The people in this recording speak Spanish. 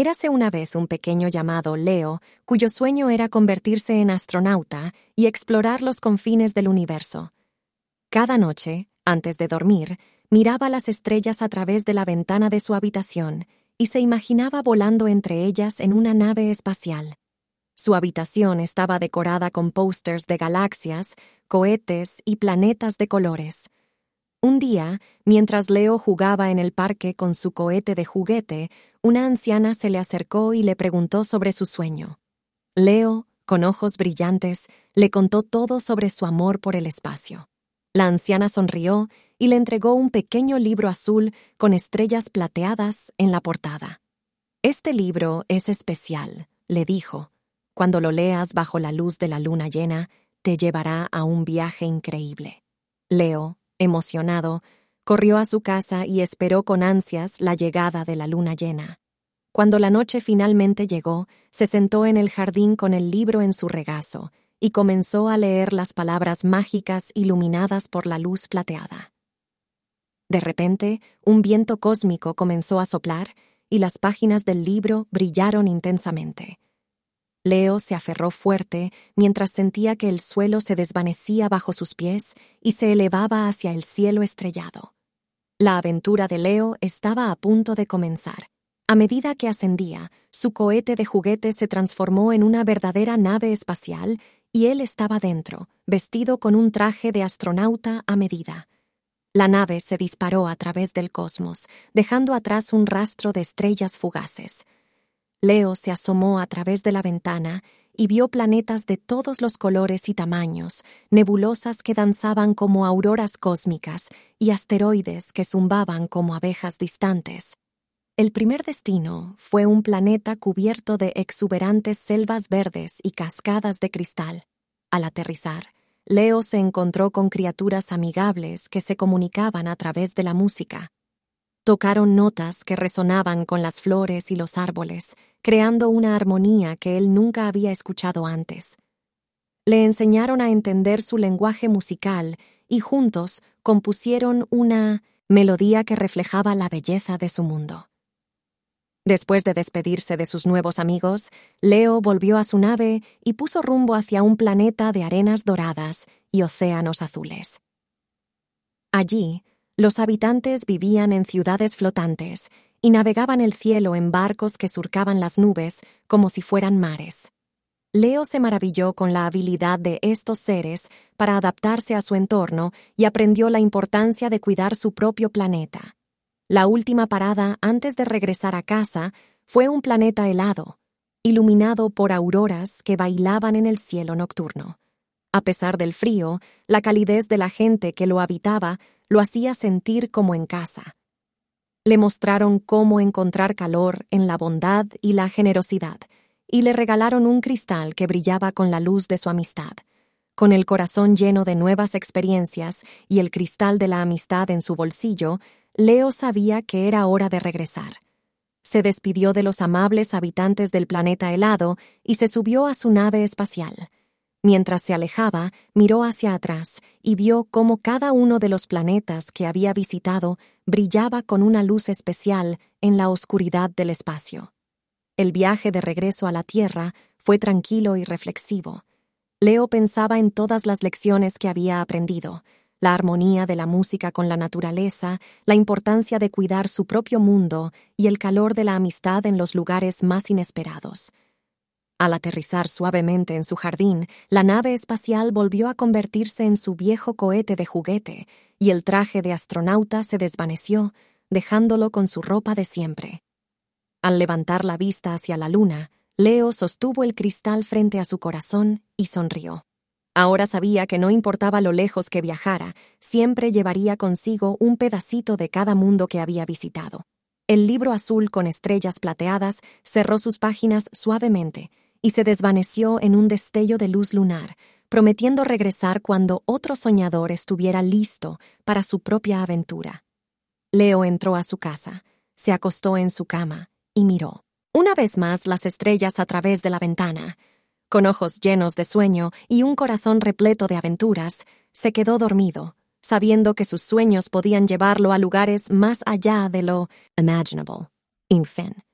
Érase una vez un pequeño llamado Leo, cuyo sueño era convertirse en astronauta y explorar los confines del universo. Cada noche, antes de dormir, miraba las estrellas a través de la ventana de su habitación y se imaginaba volando entre ellas en una nave espacial. Su habitación estaba decorada con pósters de galaxias, cohetes y planetas de colores. Un día, mientras Leo jugaba en el parque con su cohete de juguete, una anciana se le acercó y le preguntó sobre su sueño. Leo, con ojos brillantes, le contó todo sobre su amor por el espacio. La anciana sonrió y le entregó un pequeño libro azul con estrellas plateadas en la portada. Este libro es especial, le dijo. Cuando lo leas bajo la luz de la luna llena, te llevará a un viaje increíble. Leo, emocionado, corrió a su casa y esperó con ansias la llegada de la luna llena. Cuando la noche finalmente llegó, se sentó en el jardín con el libro en su regazo y comenzó a leer las palabras mágicas iluminadas por la luz plateada. De repente, un viento cósmico comenzó a soplar y las páginas del libro brillaron intensamente. Leo se aferró fuerte mientras sentía que el suelo se desvanecía bajo sus pies y se elevaba hacia el cielo estrellado. La aventura de Leo estaba a punto de comenzar. A medida que ascendía, su cohete de juguete se transformó en una verdadera nave espacial y él estaba dentro, vestido con un traje de astronauta a medida. La nave se disparó a través del cosmos, dejando atrás un rastro de estrellas fugaces. Leo se asomó a través de la ventana y vio planetas de todos los colores y tamaños, nebulosas que danzaban como auroras cósmicas y asteroides que zumbaban como abejas distantes. El primer destino fue un planeta cubierto de exuberantes selvas verdes y cascadas de cristal. Al aterrizar, Leo se encontró con criaturas amigables que se comunicaban a través de la música. Tocaron notas que resonaban con las flores y los árboles, creando una armonía que él nunca había escuchado antes. Le enseñaron a entender su lenguaje musical y juntos compusieron una melodía que reflejaba la belleza de su mundo. Después de despedirse de sus nuevos amigos, Leo volvió a su nave y puso rumbo hacia un planeta de arenas doradas y océanos azules. Allí, los habitantes vivían en ciudades flotantes y navegaban el cielo en barcos que surcaban las nubes como si fueran mares. Leo se maravilló con la habilidad de estos seres para adaptarse a su entorno y aprendió la importancia de cuidar su propio planeta. La última parada antes de regresar a casa fue un planeta helado, iluminado por auroras que bailaban en el cielo nocturno. A pesar del frío, la calidez de la gente que lo habitaba lo hacía sentir como en casa. Le mostraron cómo encontrar calor en la bondad y la generosidad, y le regalaron un cristal que brillaba con la luz de su amistad. Con el corazón lleno de nuevas experiencias y el cristal de la amistad en su bolsillo, Leo sabía que era hora de regresar. Se despidió de los amables habitantes del planeta helado y se subió a su nave espacial. Mientras se alejaba, miró hacia atrás y vio cómo cada uno de los planetas que había visitado brillaba con una luz especial en la oscuridad del espacio. El viaje de regreso a la Tierra fue tranquilo y reflexivo. Leo pensaba en todas las lecciones que había aprendido, la armonía de la música con la naturaleza, la importancia de cuidar su propio mundo y el calor de la amistad en los lugares más inesperados. Al aterrizar suavemente en su jardín, la nave espacial volvió a convertirse en su viejo cohete de juguete, y el traje de astronauta se desvaneció, dejándolo con su ropa de siempre. Al levantar la vista hacia la luna, Leo sostuvo el cristal frente a su corazón y sonrió. Ahora sabía que no importaba lo lejos que viajara, siempre llevaría consigo un pedacito de cada mundo que había visitado. El libro azul con estrellas plateadas cerró sus páginas suavemente, y se desvaneció en un destello de luz lunar, prometiendo regresar cuando otro soñador estuviera listo para su propia aventura. Leo entró a su casa, se acostó en su cama y miró. Una vez más las estrellas a través de la ventana. Con ojos llenos de sueño y un corazón repleto de aventuras, se quedó dormido, sabiendo que sus sueños podían llevarlo a lugares más allá de lo imaginable. Infin.